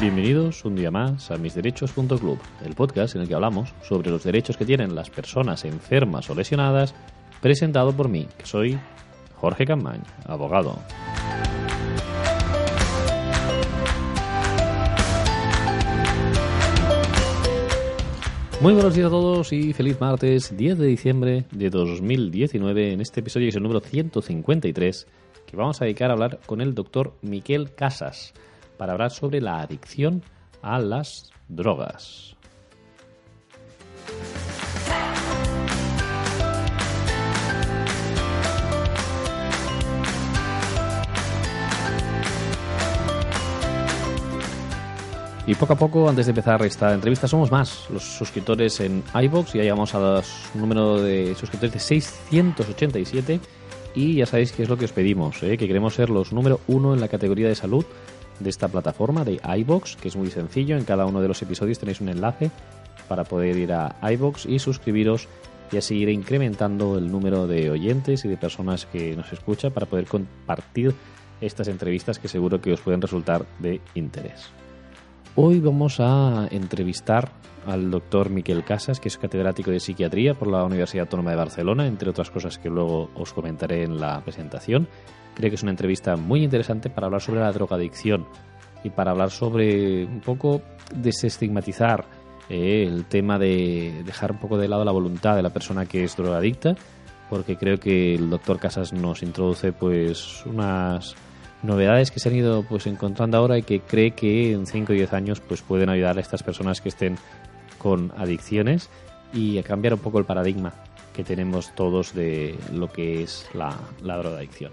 Bienvenidos un día más a misderechos.club, el podcast en el que hablamos sobre los derechos que tienen las personas enfermas o lesionadas, presentado por mí, que soy Jorge Camañ, abogado. Muy buenos días a todos y feliz martes 10 de diciembre de 2019 en este episodio que es el número 153 que vamos a dedicar a hablar con el doctor Miquel Casas para hablar sobre la adicción a las drogas. Y poco a poco, antes de empezar esta entrevista, somos más los suscriptores en iBox. Ya llegamos al número de suscriptores de 687. Y ya sabéis qué es lo que os pedimos, ¿eh? que queremos ser los número uno en la categoría de salud de esta plataforma de iBox, que es muy sencillo. En cada uno de los episodios tenéis un enlace para poder ir a iBox y suscribiros y así ir incrementando el número de oyentes y de personas que nos escuchan para poder compartir estas entrevistas que seguro que os pueden resultar de interés. Hoy vamos a entrevistar al doctor Miquel Casas, que es catedrático de psiquiatría por la Universidad Autónoma de Barcelona, entre otras cosas que luego os comentaré en la presentación. Creo que es una entrevista muy interesante para hablar sobre la drogadicción y para hablar sobre un poco desestigmatizar eh, el tema de dejar un poco de lado la voluntad de la persona que es drogadicta, porque creo que el doctor Casas nos introduce pues unas novedades que se han ido pues encontrando ahora y que cree que en 5 o 10 años pues pueden ayudar a estas personas que estén con adicciones y a cambiar un poco el paradigma que tenemos todos de lo que es la, la drogadicción.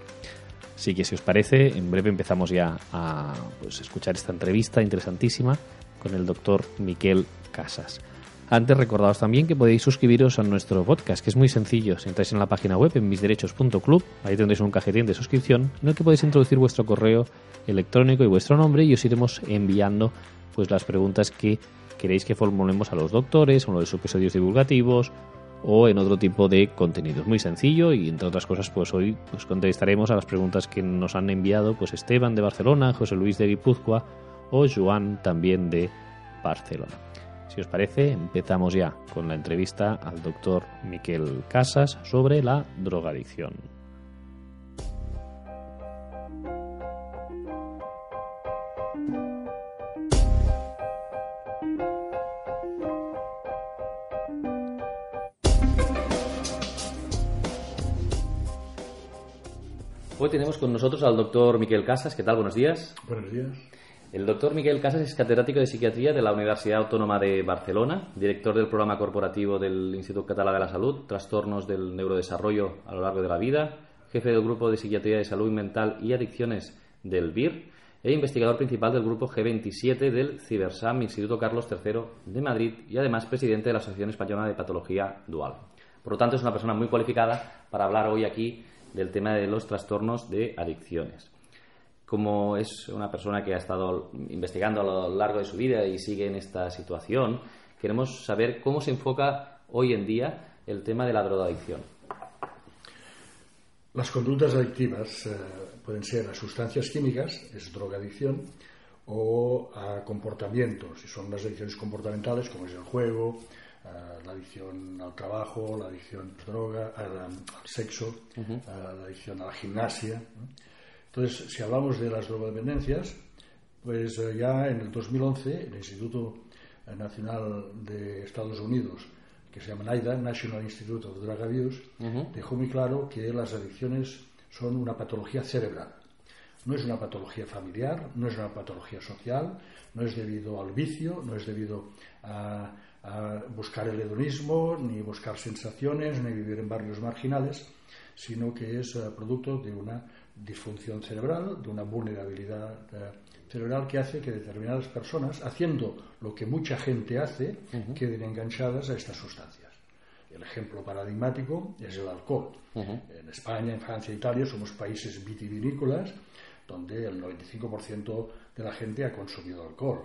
Así que si os parece, en breve empezamos ya a pues, escuchar esta entrevista interesantísima con el doctor Miquel Casas. Antes recordaos también que podéis suscribiros a nuestro podcast, que es muy sencillo. Si entráis en la página web en misderechos.club, ahí tendréis un cajetín de suscripción en el que podéis introducir vuestro correo electrónico y vuestro nombre y os iremos enviando pues las preguntas que queréis que formulemos a los doctores, uno de sus episodios divulgativos o en otro tipo de contenidos. Muy sencillo y entre otras cosas pues hoy pues contestaremos a las preguntas que nos han enviado pues Esteban de Barcelona, José Luis de Guipúzcoa o Joan también de Barcelona. Si os parece, empezamos ya con la entrevista al doctor Miquel Casas sobre la drogadicción. Tenemos con nosotros al doctor Miquel Casas. ¿Qué tal? Buenos días. Buenos días. El doctor Miguel Casas es catedrático de psiquiatría de la Universidad Autónoma de Barcelona, director del programa corporativo del Instituto Catalán de la Salud, trastornos del neurodesarrollo a lo largo de la vida, jefe del grupo de psiquiatría de salud mental y adicciones del BIR e investigador principal del grupo G27 del Cibersam Instituto Carlos III de Madrid y además presidente de la Asociación Española de Patología Dual. Por lo tanto, es una persona muy cualificada para hablar hoy aquí del tema de los trastornos de adicciones. Como es una persona que ha estado investigando a lo largo de su vida y sigue en esta situación, queremos saber cómo se enfoca hoy en día el tema de la drogadicción. Las conductas adictivas eh, pueden ser a sustancias químicas, es drogadicción, o a comportamientos, si son las adicciones comportamentales, como es el juego, eh, la adicción al trabajo, la adicción a droga, al, sexo, eh, la adicción a la gimnasia. Entonces, si hablamos de las drogodependencias, pues eh, ya en el 2011 el Instituto Nacional de Estados Unidos, que se llama NIDA, National Institute of Drug Abuse, dejó muy claro que las adicciones son una patología cerebral. No es una patología familiar, no es una patología social, no es debido al vicio, no es debido a a buscar el hedonismo, ni buscar sensaciones, ni vivir en barrios marginales, sino que es eh, producto de una disfunción cerebral, de una vulnerabilidad eh, cerebral que hace que determinadas personas, haciendo lo que mucha gente hace, queden enganchadas a estas sustancias. El ejemplo paradigmático es el alcohol. En España, en Francia, Italia somos países vitivinícolas donde el 95% de la gente ha consumido alcohol.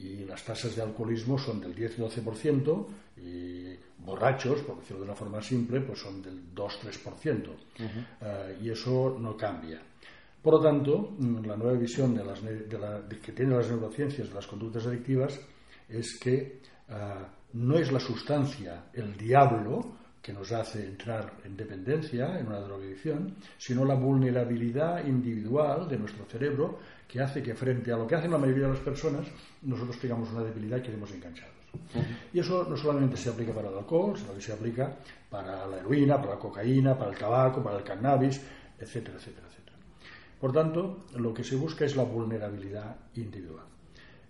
Y las tasas de alcoholismo son del 10-12% y borrachos, por decirlo de una forma simple, pues son del 2-3%. Eh, y eso no cambia. Por lo tanto, mm, la nueva visión de las, que tienen las neurociencias de las conductas adictivas es que eh, no es la sustancia el diablo, que nos hace entrar en dependencia, en una drogadicción, sino la vulnerabilidad individual de nuestro cerebro que hace que frente a lo que hacen la mayoría de las personas, nosotros tengamos una debilidad y quedemos enganchados. Y eso no solamente se aplica para el alcohol, sino que se aplica para la heroína, para la cocaína, para el tabaco, para el cannabis, etcétera, etcétera, etcétera. Por tanto, lo que se busca es la vulnerabilidad individual.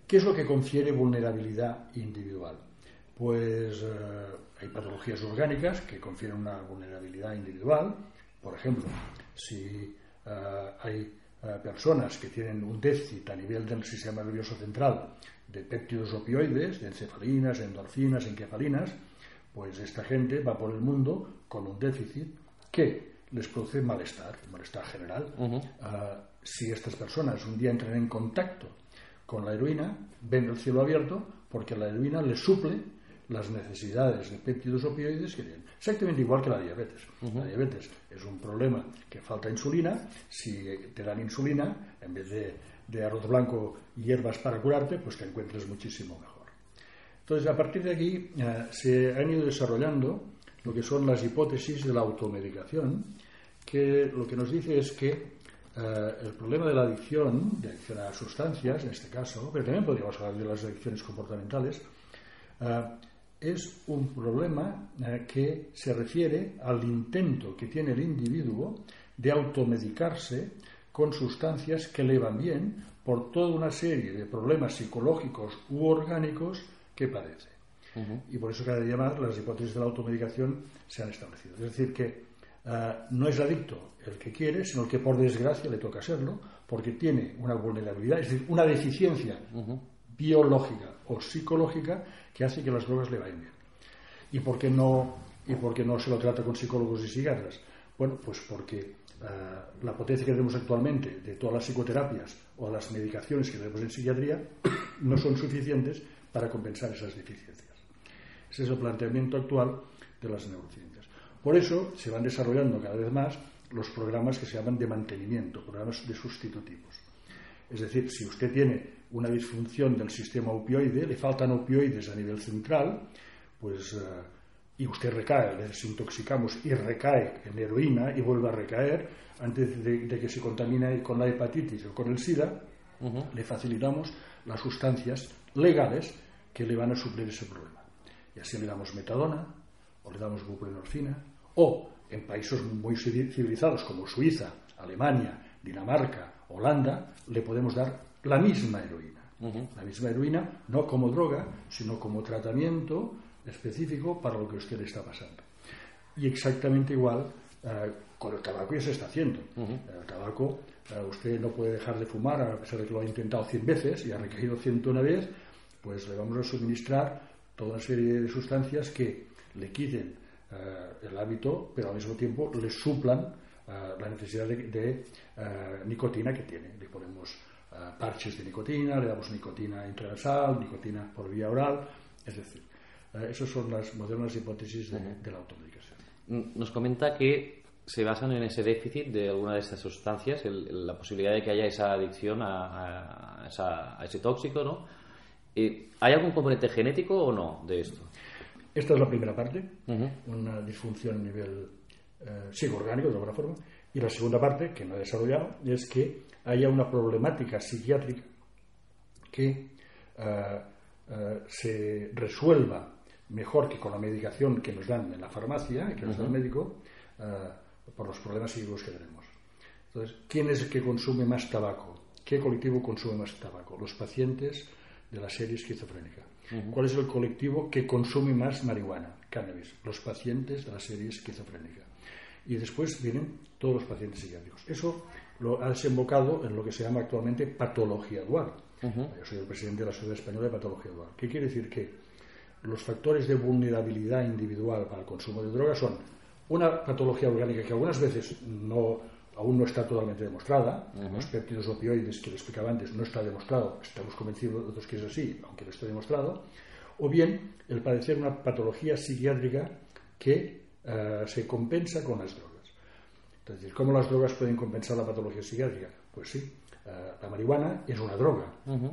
¿Qué es lo que confiere vulnerabilidad individual? Pues eh, hay patologías orgánicas que confieren una vulnerabilidad individual. Por ejemplo, si eh, hay eh, personas que tienen un déficit a nivel del sistema nervioso central de péptidos opioides, de encefalinas, endorfinas, encefalinas, pues esta gente va por el mundo con un déficit que les produce malestar, malestar general. si estas personas un día entran en contacto con la heroína, ven el cielo abierto porque la heroína les suple las necesidades de péptidos opioides que tienen. Exactamente igual que la diabetes. La diabetes es un problema que falta insulina. Si te dan insulina, en vez de, arroz blanco y hierbas para curarte, pues te encuentres muchísimo mejor. Entonces, a partir de aquí eh, se han ido desarrollando lo que son las hipótesis de la automedicación, que lo que nos dice es que eh, el problema de la adicción, de adicción a sustancias, en este caso, pero también podríamos hablar de las adicciones comportamentales, eh, es un problema eh, que se refiere al intento que tiene el individuo de automedicarse con sustancias que le van bien por toda una serie de problemas psicológicos u orgánicos que padece. Y por eso cada día más las hipótesis de la automedicación se han establecido. Es decir, que eh, no es adicto el que quiere, sino el que por desgracia le toca serlo, porque tiene una vulnerabilidad, es decir, una deficiencia biológica o psicológica que hace que las drogas le vayan bien. ¿Y por qué no, y por qué no se lo trata con psicólogos y psiquiatras? Bueno, pues porque eh, la potencia que tenemos actualmente de todas las psicoterapias o las medicaciones que tenemos en psiquiatría no son suficientes para compensar esas deficiencias. Ese es el planteamiento actual de las neurociencias. Por eso se van desarrollando cada vez más los programas que se llaman de mantenimiento, programas de sustitutivos. Es decir, si usted tiene una disfunción del sistema opioide, le faltan opioides a nivel central, pues, eh, y usted recae, le desintoxicamos y recae en heroína y vuelve a recaer antes de, que se contamine con la hepatitis o con el SIDA, le facilitamos las sustancias legales que le van a suplir ese problema. Y así le damos metadona, o le damos buprenorfina, o en países muy civilizados como Suiza, Alemania, Dinamarca, Holanda, le podemos dar la misma heroína. La misma heroína, no como droga, sino como tratamiento específico para lo que usted está pasando. Y exactamente igual eh, con el tabaco ya se está haciendo. El tabaco, eh, usted no puede dejar de fumar, a pesar de que lo ha intentado 100 veces y ha recaído 101 vez, pues le vamos a suministrar toda una serie de sustancias que le quiten eh, el hábito, pero al mismo tiempo le suplan la necesidad de, de nicotina que tiene. Le ponemos eh, parches de nicotina, le damos nicotina intranasal, nicotina por vía oral, es decir, eh, esas son las modernas hipótesis de, la automedicación. Mm, nos comenta que se basan en ese déficit de alguna de estas sustancias, la posibilidad de que haya esa adicción a, ese tóxico, ¿no? Eh, ¿Hay algún componente genético o no de esto? Esta es la primera parte, una disfunción a nivel psicoorgánico, de alguna forma. Y la segunda parte, que no he desarrollado, es que haya una problemática psiquiátrica que eh, eh, se resuelva mejor que con la medicación que nos dan en la farmacia, que nos da el médico, eh, por los problemas psíquicos que tenemos. Entonces, ¿quién es el que consume más tabaco? ¿Qué colectivo consume más tabaco? Los pacientes de la serie esquizofrénica. ¿Cuál es el colectivo que consume más marihuana, cannabis? Los pacientes de la serie esquizofrénica. Y después vienen todos los pacientes psiquiátricos. Eso lo ha desembocado en lo que se llama actualmente patología dual. Yo soy el presidente de la Sociedad Española de Patología Dual. ¿Qué quiere decir? Que los factores de vulnerabilidad individual para el consumo de drogas son una patología orgánica que algunas veces no, aún no está totalmente demostrada, los péptidos opioides que le explicaba antes no está demostrado, estamos convencidos de que es así, aunque no esté demostrado, o bien el padecer una patología psiquiátrica que eh, se compensa con las drogas. Entonces, ¿cómo las drogas pueden compensar la patología psiquiátrica? Pues sí, eh, la marihuana es una droga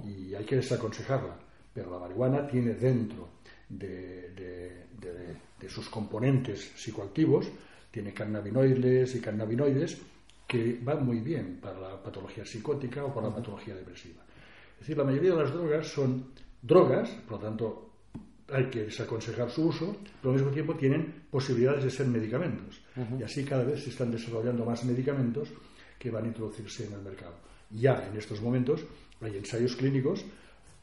y hay que desaconsejarla, pero la marihuana tiene dentro de, de sus componentes psicoactivos, tiene cannabinoides y cannabinoides que van muy bien para la patología psicótica o para la patología depresiva. Es decir, la mayoría de las drogas son drogas, por lo tanto hay que desaconsejar su uso, pero al mismo tiempo tienen posibilidades de ser medicamentos. Y así cada vez se están desarrollando más medicamentos que van a introducirse en el mercado. Ya en estos momentos hay ensayos clínicos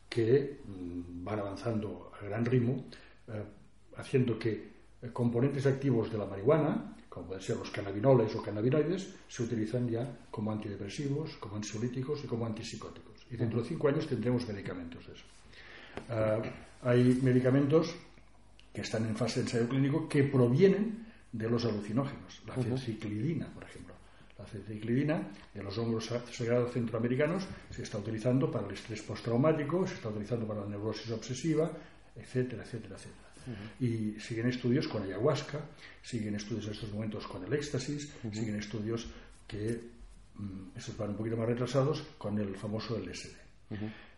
que mm, van avanzando a gran ritmo, eh, haciendo que eh, componentes activos de la marihuana, como pueden ser los cannabinoles o cannabinoides, se utilizan ya como antidepresivos, como ansiolíticos y como antipsicóticos. Y dentro de cinco años tendremos medicamentos de eso. Ah, hay medicamentos que están en fase de ensayo clínico que provienen de los alucinógenos, la ciclidina, por ejemplo. La ciclidina en los hongos sagrados centroamericanos se está utilizando para el estrés postraumático, se está utilizando para la neurosis obsesiva, etcétera, etcétera, etcétera. Y siguen estudios con ayahuasca, siguen estudios en estos momentos con el éxtasis, siguen estudios que, mm, esos van un poquito más retrasados, con el famoso LSD.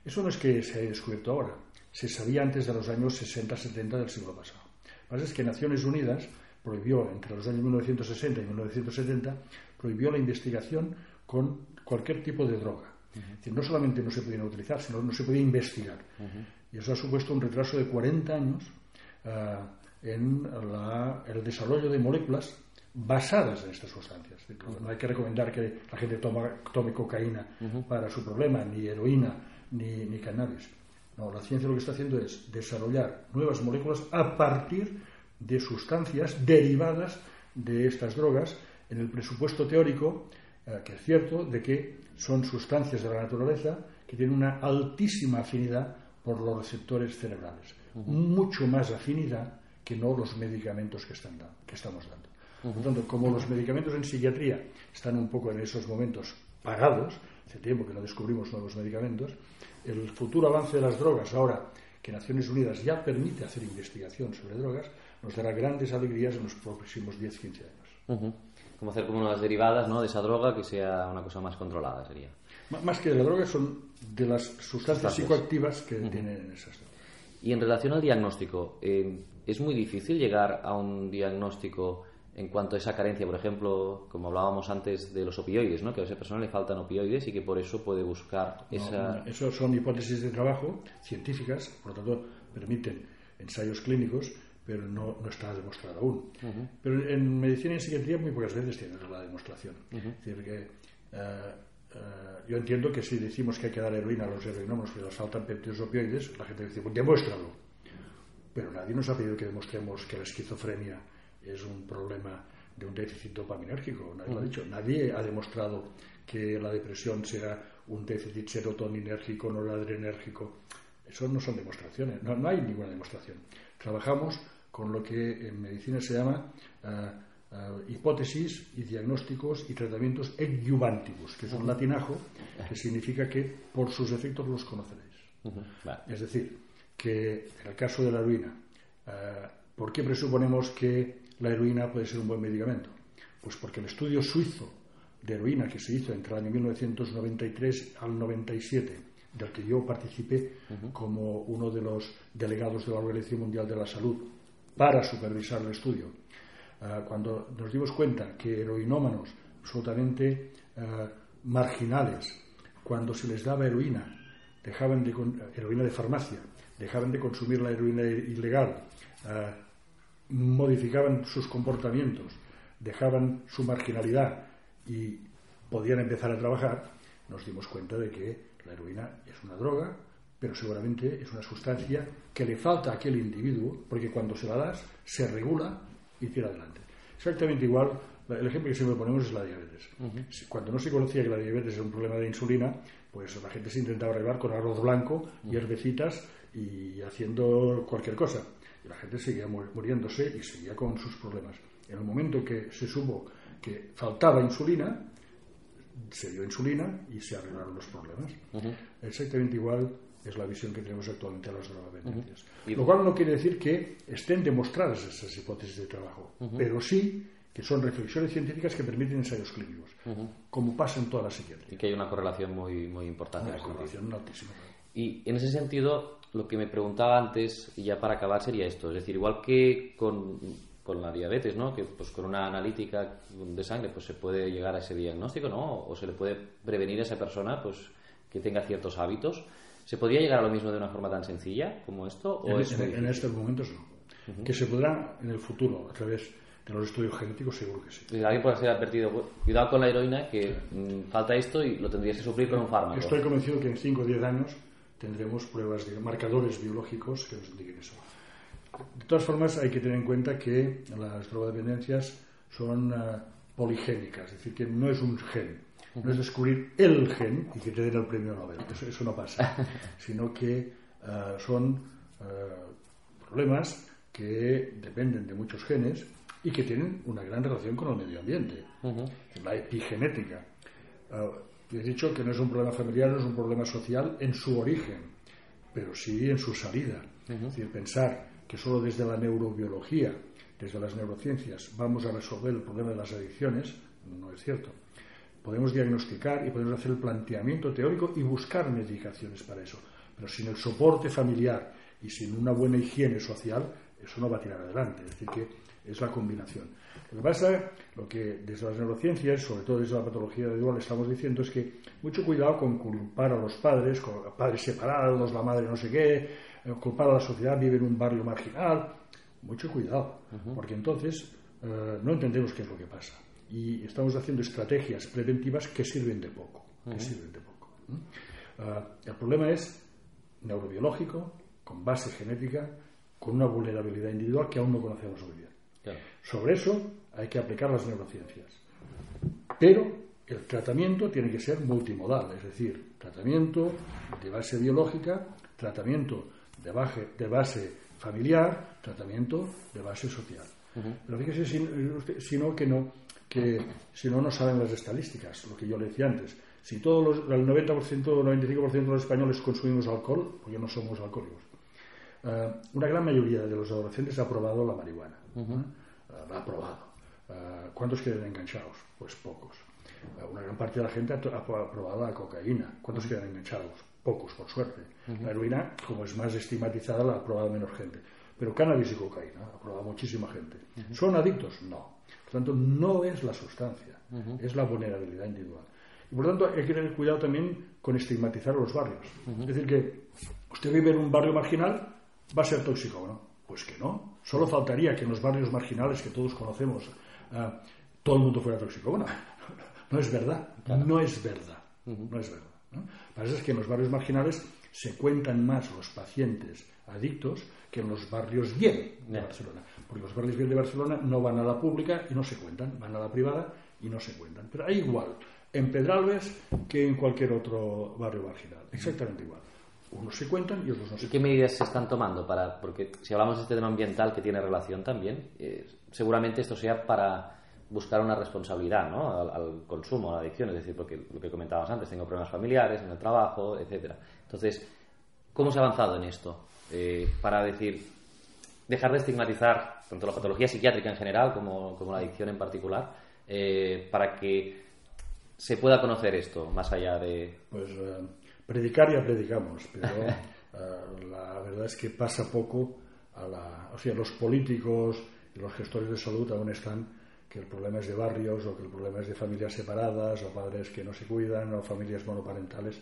Eso no es que se haya descubierto ahora, se sabía antes de los años 60-70 del siglo pasado. Lo que pasa es que Naciones Unidas prohibió, entre los años 1960 y 1970, prohibió la investigación con cualquier tipo de droga. Es decir, no solamente no se podían utilizar, sino no se podía investigar. Y eso ha supuesto un retraso de 40 años eh, en el desarrollo de moléculas basadas en estas sustancias. No hay que recomendar que la gente tome cocaína para su problema, ni heroína, ni, ni cannabis. No, la ciencia lo que está haciendo es desarrollar nuevas moléculas a partir de sustancias derivadas de estas drogas en el presupuesto teórico, eh, que es cierto, de que son sustancias de la naturaleza que tienen una altísima afinidad por los receptores cerebrales mucho más afinidad que no los medicamentos que, están que estamos dando. Por lo tanto, como los medicamentos en psiquiatría están un poco en esos momentos pagados, hace tiempo que no descubrimos nuevos medicamentos, el futuro avance de las drogas, ahora que Naciones Unidas ya permite hacer investigación sobre drogas, nos dará grandes alegrías en los próximos 10-15 años. Como hacer como unas derivadas ¿no? de esa droga que sea una cosa más controlada, sería. más que de la droga, son de las sustancias, psicoactivas que tienen esas drogas. Y en relación al diagnóstico, eh, ¿es muy difícil llegar a un diagnóstico en cuanto a esa carencia, por ejemplo, como hablábamos antes de los opioides, ¿no? que a esa persona le faltan opioides y que por eso puede buscar esa... eso son hipótesis de trabajo científicas, por lo tanto permiten ensayos clínicos, pero no, no está demostrado aún. Pero en medicina y en psiquiatría muy pocas veces tienen la demostración. Es decir, que eh, yo entiendo que si decimos que hay que dar heroína a los heroinómanos que les faltan péptidos opioides, la gente dice, pues demuéstralo. Pero nadie nos ha pedido que demostremos que la esquizofrenia es un problema de un déficit dopaminérgico. Nadie lo ha dicho. Nadie ha demostrado que la depresión sea un déficit serotoninérgico, noradrenérgico. Eso no son demostraciones. No, no hay ninguna demostración. Trabajamos con lo que en medicina se llama eh, eh, hipótesis y diagnósticos y tratamientos edyuvánticos, que es un latinajo que significa que por sus efectos los conoceréis. Es decir, que en el caso de la heroína, eh, ¿por qué presuponemos que la heroína puede ser un buen medicamento? Pues porque el estudio suizo de heroína que se hizo entre el año 1993 al 97, del que yo participé como uno de los delegados de la Organización Mundial de la Salud para supervisar el estudio, Ah, cuando nos dimos cuenta que heroinómanos absolutamente ah, marginales, cuando se les daba heroína, dejaban de heroína de farmacia, dejaban de consumir la heroína ilegal, ah, modificaban sus comportamientos, dejaban su marginalidad y podían empezar a trabajar, nos dimos cuenta de que la heroína es una droga pero seguramente es una sustancia que le falta a aquel individuo, porque cuando se la das, se regula y tira adelante. Exactamente igual, el ejemplo que siempre ponemos es la diabetes. Cuando no se conocía que la diabetes era un problema de insulina, pues la gente se intentaba arreglar con arroz blanco y herbecitas y haciendo cualquier cosa. La gente seguía muriéndose y seguía con sus problemas. En el momento que se supo que faltaba insulina, se dio insulina y se arreglaron los problemas. Exactamente igual es la visión que tenemos actualmente a las drogodependencias. Lo cual no quiere decir que estén demostradas esas hipótesis de trabajo, pero sí que son reflexiones científicas que permiten ensayos clínicos, como pasa en toda la psiquiatría. Y que hay una correlación muy, muy importante. Una correlación altísima. Y en ese sentido, lo que me preguntaba antes, y ya para acabar, sería esto. Es decir, igual que con, con la diabetes, ¿no? Que pues con una analítica de sangre pues se puede llegar a ese diagnóstico, ¿no? O se le puede prevenir a esa persona pues que tenga ciertos hábitos. ¿Se podría llegar a lo mismo de una forma tan sencilla como esto? ¿o en, en, estos momentos no. Que se podrá en el futuro, a través de los estudios genéticos, seguro que sí. alguien puede ser advertido, cuidado con la heroína, que mm, falta esto y lo tendrías que sufrir con un fármaco. Estoy convencido que en 5 o 10 años tendremos pruebas de marcadores biológicos que nos indiquen eso. De todas formas, hay que tener en cuenta que las drogodependencias son uh, poligénicas, es decir, que no es un gen, no es descubrir el gen y que te den el premio Nobel, eso, no pasa, sino que uh, son uh, problemas que dependen de muchos genes y que tienen una gran relación con el medio ambiente, la epigenética. He dicho que no es un problema familiar, no es un problema social en su origen, pero sí en su salida. Es decir, pensar que solo desde la neurobiología, desde las neurociencias, vamos a resolver el problema de las adicciones, no es cierto. Podemos diagnosticar y podemos hacer el planteamiento teórico y buscar medicaciones para eso, pero sin el soporte familiar y sin una buena higiene social, eso no va a tirar adelante. Es decir, que es la combinación. Lo que pasa, lo que desde las neurociencias, sobre todo desde la patología de igual, estamos diciendo es que mucho cuidado con culpar a los padres, con padres separados, la madre no sé qué, eh, culpar a la sociedad, vive en un barrio marginal. Mucho cuidado, porque entonces eh, no entendemos qué es lo que pasa. Y estamos haciendo estrategias preventivas que sirven de poco. Que sirven de poco. Eh, el problema es neurobiológico, con base genética, con una vulnerabilidad individual que aún no conocemos muy bien. Sobre eso hay que aplicar las neurociencias. Pero el tratamiento tiene que ser multimodal, es decir, tratamiento de base biológica, tratamiento de base, de base familiar, tratamiento de base social. Pero fíjese, si, no, que no, que si no, no saben las estadísticas, lo que yo le decía antes. Si todos los, el 90% o 95% de los españoles consumimos alcohol, porque no somos alcohólicos, eh, una gran mayoría de los adolescentes ha probado la marihuana. ¿eh? la ha probado. Eh, ¿Cuántos quedan enganchados? Pues pocos. una gran parte de la gente ha, probado la cocaína. ¿Cuántos quedan enganchados? Pocos, por suerte. La heroína, como es más estigmatizada, la ha probado menos gente. Pero cannabis y cocaína ha probado muchísima gente. ¿Son adictos? No. Por tanto, no es la sustancia, es la vulnerabilidad individual. Y por tanto, hay que tener cuidado también con estigmatizar los barrios. Es decir, que usted vive en un barrio marginal, va a ser tóxico, ¿no? Pues que no. Solo faltaría que en los barrios marginales que todos conocemos eh, todo el mundo fuera tóxico. Bueno, no es verdad. No es verdad. No es verdad. ¿no? Parece que en los barrios marginales se cuentan más los pacientes adictos que en los barrios bien de Barcelona. Porque los barrios bien de Barcelona no van a la pública y no se cuentan, van a la privada y no se cuentan. Pero hay igual en Pedralbes que en cualquier otro barrio marginal. Exactamente igual. Unos se cuentan y otros no se ¿Y qué medidas se están tomando para.? Porque si hablamos de este tema ambiental que tiene relación también, eh, seguramente esto sea para buscar una responsabilidad ¿no? al, consumo, a la adicción, es decir, porque lo que comentabas antes, tengo problemas familiares en el trabajo, etcétera. Entonces, ¿cómo se ha avanzado en esto? Eh, para decir, dejar de estigmatizar tanto la patología psiquiátrica en general como, como la adicción en particular, eh, para que se pueda conocer esto más allá de. Pues predicar ya predicamos, pero eh, la verdad es que pasa poco a la... O sea, los políticos y los gestores de salud aún están que el problema es de barrios o que el problema es de familias separadas o padres que no se cuidan o familias monoparentales.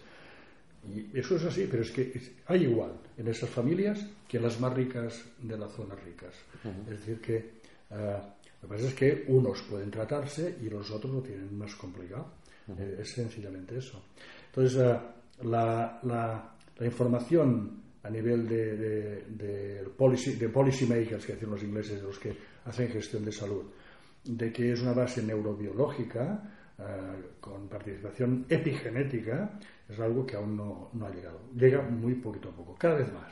Y eso es así, pero es que hay igual en esas familias que en las más ricas de las zonas ricas. Es decir, que eh, lo que pasa es que unos pueden tratarse y los otros lo tienen más complicado. Eh, es sencillamente eso. Entonces, la, La información a nivel de, policy, de policy makers, que dicen los ingleses, de los que hacen gestión de salud, de que es una base neurobiológica eh, con participación epigenética, es algo que aún no, no ha llegado. Llega muy poquito a poco, cada vez más,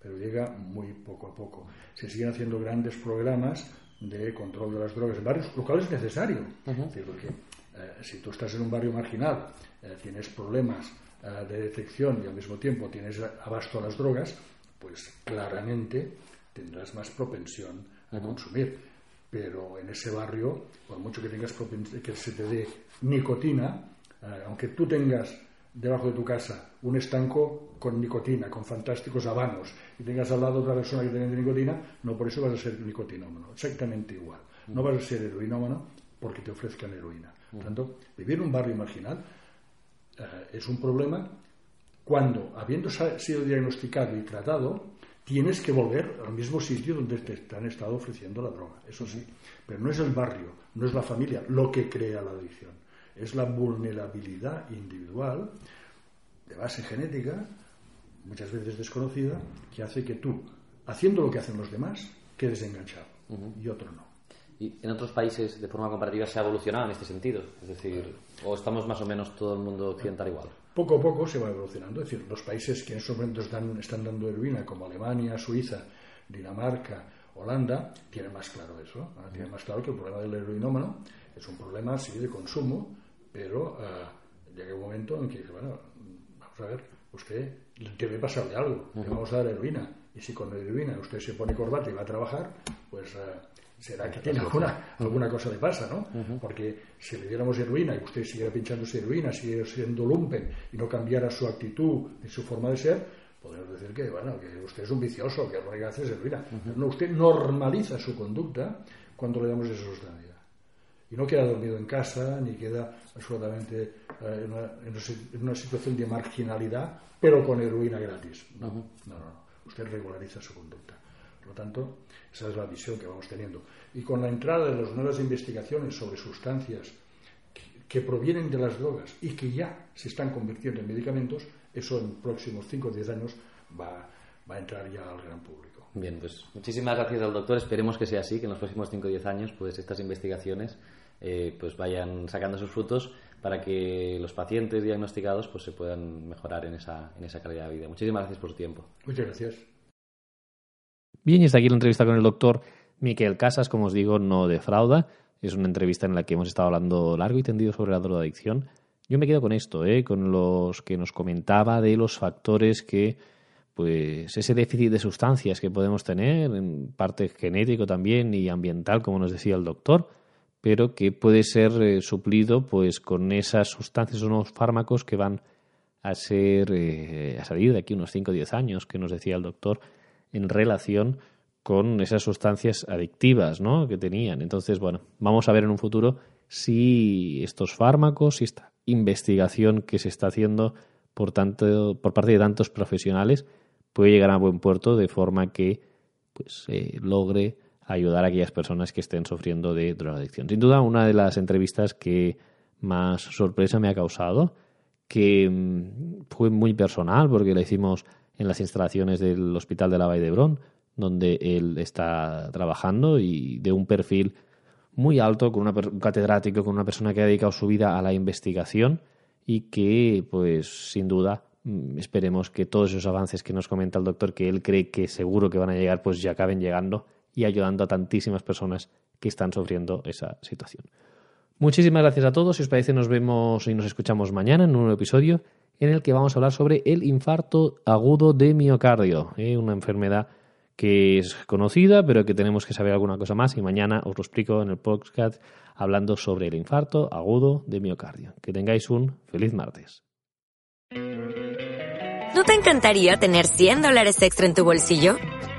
pero llega muy poco a poco. Se siguen haciendo grandes programas de control de las drogas en barrios, lo cual es necesario. porque eh, si tú estás en un barrio marginal, eh, tienes problemas eh, de detección y al mismo tiempo tienes abasto a las drogas, pues claramente tendrás más propensión a consumir. Pero en ese barrio, por mucho que tengas que se te dé nicotina, aunque tú tengas debajo de tu casa un estanco con nicotina, con fantásticos habanos, y tengas al lado otra persona que tenga nicotina, no por eso vas a ser nicotinómano, exactamente igual. No vas a ser heroinómano porque te ofrezcan heroína. Por tanto, vivir en un barrio marginal eh, es un problema cuando, habiendo sido diagnosticado y tratado, tienes que volver al mismo sitio donde te han estado ofreciendo la droga, eso sí. Pero no es el barrio, no es la familia lo que crea la adicción es la vulnerabilidad individual de base genética, muchas veces desconocida, que hace que tú, haciendo lo que hacen los demás, quedes enganchado y otro no. ¿Y en otros países, de forma comparativa, se ha evolucionado en este sentido? Es decir, ¿o estamos más o menos todo el mundo occidental igual? Poco a poco se va evolucionando. Es decir, los países que en estos momentos están dando heroína, como Alemania, Suiza, Dinamarca, Holanda, tienen más claro eso. Tienen más claro que el problema del heroinómano es un problema, sí, de consumo, pero uh, llega un momento en que dice, bueno, vamos a ver, usted debe pasarle algo, le vamos a dar heroína. Y si con la heroína usted se pone corbata y va a trabajar, pues uh, será que tiene alguna, alguna cosa le pasa, ¿no? Porque si le diéramos heroína y usted siguiera pinchándose heroína, siguiera siendo lumpen y no cambiara su actitud y su forma de ser, podemos decir que, bueno, que usted es un vicioso, que lo que hace es heroína. no, usted normaliza su conducta cuando le damos esa sustancia y no queda dormido en casa, ni queda absolutamente eh, en, una, situación de marginalidad, pero con heroína gratis. No, no, no, Usted regulariza su conducta. Por lo tanto, esa es la visión que vamos teniendo. Y con la entrada de las nuevas investigaciones sobre sustancias que, provienen de las drogas y que ya se están convirtiendo en medicamentos, eso en próximos 5 o 10 años va, va a entrar ya al gran público. Bien, pues muchísimas gracias al doctor. Esperemos que sea así, que en los próximos 5 o 10 años pues estas investigaciones eh, pues vayan sacando sus frutos para que los pacientes diagnosticados pues se puedan mejorar en esa, en esa calidad de vida. Muchísimas gracias por su tiempo. Muchas gracias. Bien, y está aquí la entrevista con el doctor Miquel Casas, como os digo, no defrauda. Es una entrevista en la que hemos estado hablando largo y tendido sobre la drogadicción. Yo me quedo con esto, ¿eh? con los que nos comentaba de los factores que, pues, ese déficit de sustancias que podemos tener, en parte genético también y ambiental, como nos decía el doctor, pero que puede ser eh, suplido pues con esas sustancias o unos fármacos que van a ser eh, a salir de aquí unos 5 o 10 años que nos decía el doctor en relación con esas sustancias adictivas ¿no? que tenían. Entonces, bueno, vamos a ver en un futuro si estos fármacos, si esta investigación que se está haciendo por, tanto, por parte de tantos profesionales puede llegar a buen puerto de forma que pues, eh, logre ayudar a aquellas personas que estén sufriendo de drogadicción. Sin duda, una de las entrevistas que más sorpresa me ha causado, que mm, fue muy personal porque la hicimos en las instalaciones del Hospital de la Valle de Brón, donde él está trabajando y de un perfil muy alto, con un catedrático, con una persona que ha dedicado su vida a la investigación y que, pues, sin duda, mm, esperemos que todos esos avances que nos comenta el doctor, que él cree que seguro que van a llegar, pues ya acaben llegando y ayudando a tantísimas personas que están sufriendo esa situación. Muchísimas gracias a todos. Si os parece, nos vemos y nos escuchamos mañana en un nuevo episodio en el que vamos a hablar sobre el infarto agudo de miocardio, ¿eh? una enfermedad que es conocida, pero que tenemos que saber alguna cosa más y mañana os lo explico en el podcast hablando sobre el infarto agudo de miocardio. Que tengáis un feliz martes. ¿No te encantaría tener 100 dólares extra en tu bolsillo?